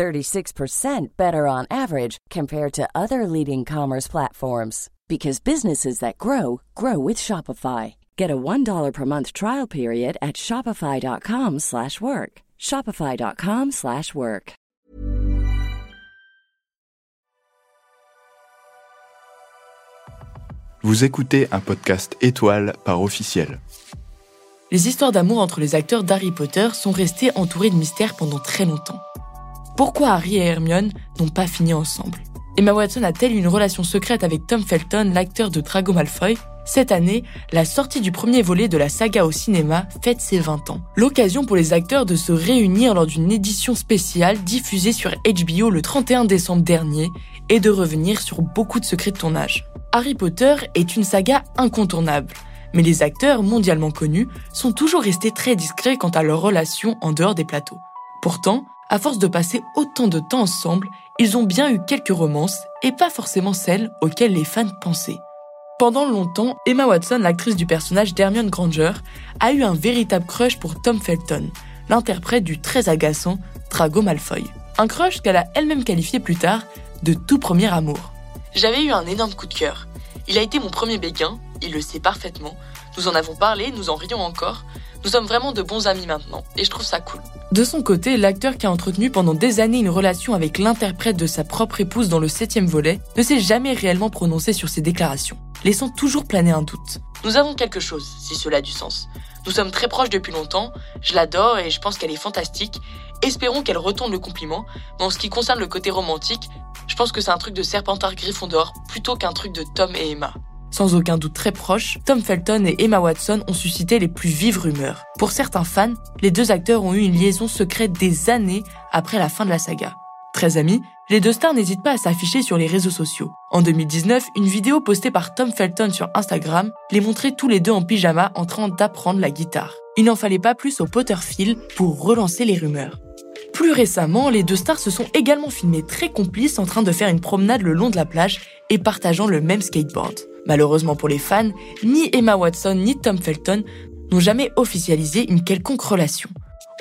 36% better on average compared to other leading commerce platforms because businesses that grow grow with Shopify. Get a $1 per month trial period at shopify.com/work. shopify.com/work. Vous écoutez un podcast étoile par officiel. Les histoires d'amour entre les acteurs d'Harry Potter sont restées entourées de mystères pendant très longtemps. Pourquoi Harry et Hermione n'ont pas fini ensemble Emma Watson a-t-elle une relation secrète avec Tom Felton, l'acteur de Drago Malfoy Cette année, la sortie du premier volet de la saga au cinéma fête ses 20 ans. L'occasion pour les acteurs de se réunir lors d'une édition spéciale diffusée sur HBO le 31 décembre dernier et de revenir sur beaucoup de secrets de tournage. Harry Potter est une saga incontournable, mais les acteurs mondialement connus sont toujours restés très discrets quant à leur relation en dehors des plateaux. Pourtant, à force de passer autant de temps ensemble, ils ont bien eu quelques romances, et pas forcément celles auxquelles les fans pensaient. Pendant longtemps, Emma Watson, l'actrice du personnage d'Hermione Granger, a eu un véritable crush pour Tom Felton, l'interprète du très agaçant Drago Malfoy. Un crush qu'elle a elle-même qualifié plus tard de tout premier amour. J'avais eu un énorme coup de cœur. Il a été mon premier béguin, il le sait parfaitement. Nous en avons parlé, nous en rions encore. Nous sommes vraiment de bons amis maintenant, et je trouve ça cool. De son côté, l'acteur qui a entretenu pendant des années une relation avec l'interprète de sa propre épouse dans le septième volet ne s'est jamais réellement prononcé sur ses déclarations, laissant toujours planer un doute. Nous avons quelque chose, si cela a du sens. Nous sommes très proches depuis longtemps, je l'adore et je pense qu'elle est fantastique. Espérons qu'elle retourne le compliment, mais en ce qui concerne le côté romantique, je pense que c'est un truc de Serpentard Gryffondor plutôt qu'un truc de Tom et Emma. Sans aucun doute très proche, Tom Felton et Emma Watson ont suscité les plus vives rumeurs. Pour certains fans, les deux acteurs ont eu une liaison secrète des années après la fin de la saga. Très amis, les deux stars n'hésitent pas à s'afficher sur les réseaux sociaux. En 2019, une vidéo postée par Tom Felton sur Instagram les montrait tous les deux en pyjama en train d'apprendre la guitare. Il n'en fallait pas plus au Potterfield pour relancer les rumeurs. Plus récemment, les deux stars se sont également filmés très complices en train de faire une promenade le long de la plage et partageant le même skateboard. Malheureusement pour les fans, ni Emma Watson ni Tom Felton n'ont jamais officialisé une quelconque relation.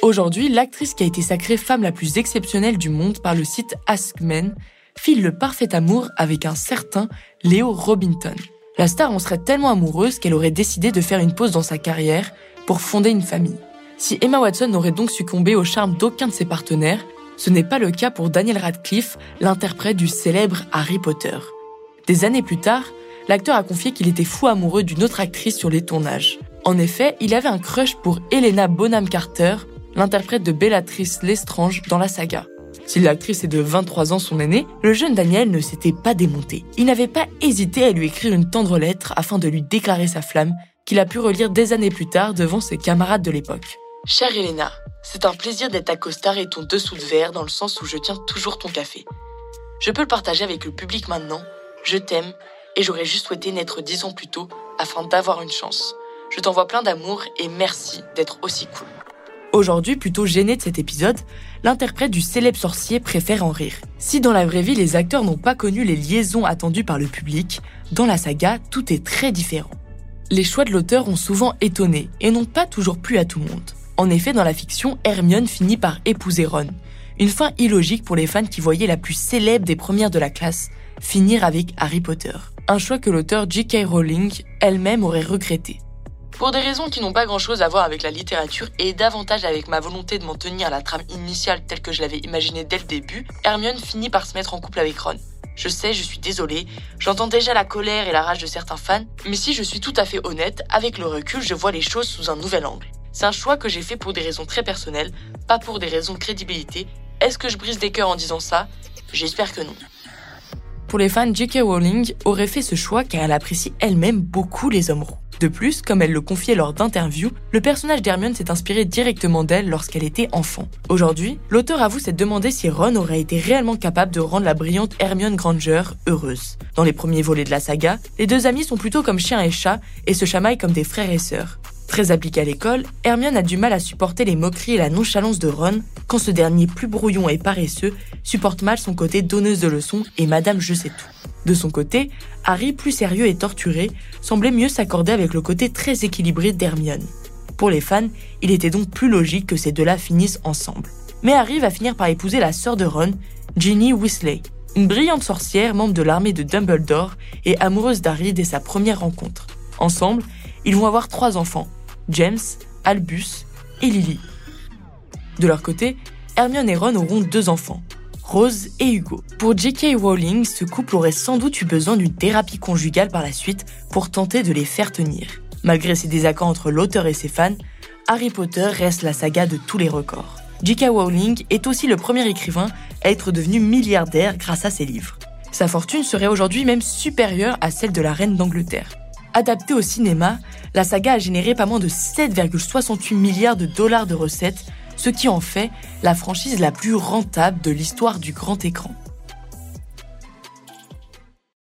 Aujourd'hui, l'actrice qui a été sacrée femme la plus exceptionnelle du monde par le site Ask Men file le parfait amour avec un certain Leo Robinson. La star en serait tellement amoureuse qu'elle aurait décidé de faire une pause dans sa carrière pour fonder une famille. Si Emma Watson aurait donc succombé au charme d'aucun de ses partenaires, ce n'est pas le cas pour Daniel Radcliffe, l'interprète du célèbre Harry Potter. Des années plus tard, l'acteur a confié qu'il était fou amoureux d'une autre actrice sur les tournages. En effet, il avait un crush pour Helena Bonham Carter, l'interprète de Bellatrix Lestrange dans la saga. Si l'actrice est de 23 ans son aînée, le jeune Daniel ne s'était pas démonté. Il n'avait pas hésité à lui écrire une tendre lettre afin de lui déclarer sa flamme, qu'il a pu relire des années plus tard devant ses camarades de l'époque. Chère Helena, c'est un plaisir d'être à costard et ton dessous de verre dans le sens où je tiens toujours ton café. Je peux le partager avec le public maintenant. Je t'aime et j'aurais juste souhaité naître dix ans plus tôt afin d'avoir une chance. Je t'envoie plein d'amour et merci d'être aussi cool. Aujourd'hui, plutôt gêné de cet épisode, l'interprète du célèbre sorcier préfère en rire. Si dans la vraie vie, les acteurs n'ont pas connu les liaisons attendues par le public, dans la saga, tout est très différent. Les choix de l'auteur ont souvent étonné et n'ont pas toujours plu à tout le monde. En effet, dans la fiction, Hermione finit par épouser Ron. Une fin illogique pour les fans qui voyaient la plus célèbre des premières de la classe finir avec Harry Potter. Un choix que l'auteur J.K. Rowling elle-même aurait regretté. Pour des raisons qui n'ont pas grand-chose à voir avec la littérature et davantage avec ma volonté de m'en tenir à la trame initiale telle que je l'avais imaginée dès le début, Hermione finit par se mettre en couple avec Ron. Je sais, je suis désolée, j'entends déjà la colère et la rage de certains fans, mais si je suis tout à fait honnête, avec le recul, je vois les choses sous un nouvel angle. C'est un choix que j'ai fait pour des raisons très personnelles, pas pour des raisons de crédibilité. Est-ce que je brise des cœurs en disant ça? J'espère que non. Pour les fans, J.K. Rowling aurait fait ce choix car elle apprécie elle-même beaucoup les hommes roux. De plus, comme elle le confiait lors d'interviews, le personnage d'Hermione s'est inspiré directement d'elle lorsqu'elle était enfant. Aujourd'hui, l'auteur avoue s'être demandé si Ron aurait été réellement capable de rendre la brillante Hermione Granger heureuse. Dans les premiers volets de la saga, les deux amis sont plutôt comme chien et chat et se chamaillent comme des frères et sœurs. Très appliquée à l'école, Hermione a du mal à supporter les moqueries et la nonchalance de Ron, quand ce dernier plus brouillon et paresseux supporte mal son côté donneuse de leçons et Madame Je sais tout. De son côté, Harry, plus sérieux et torturé, semblait mieux s'accorder avec le côté très équilibré d'Hermione. Pour les fans, il était donc plus logique que ces deux-là finissent ensemble. Mais Harry va finir par épouser la sœur de Ron, Ginny Weasley, une brillante sorcière membre de l'armée de Dumbledore et amoureuse d'Harry dès sa première rencontre. Ensemble, ils vont avoir trois enfants, James, Albus et Lily. De leur côté, Hermione et Ron auront deux enfants, Rose et Hugo. Pour J.K. Rowling, ce couple aurait sans doute eu besoin d'une thérapie conjugale par la suite pour tenter de les faire tenir. Malgré ses désaccords entre l'auteur et ses fans, Harry Potter reste la saga de tous les records. J.K. Rowling est aussi le premier écrivain à être devenu milliardaire grâce à ses livres. Sa fortune serait aujourd'hui même supérieure à celle de la reine d'Angleterre. Adaptée au cinéma, la saga a généré pas moins de 7,68 milliards de dollars de recettes, ce qui en fait la franchise la plus rentable de l'histoire du grand écran.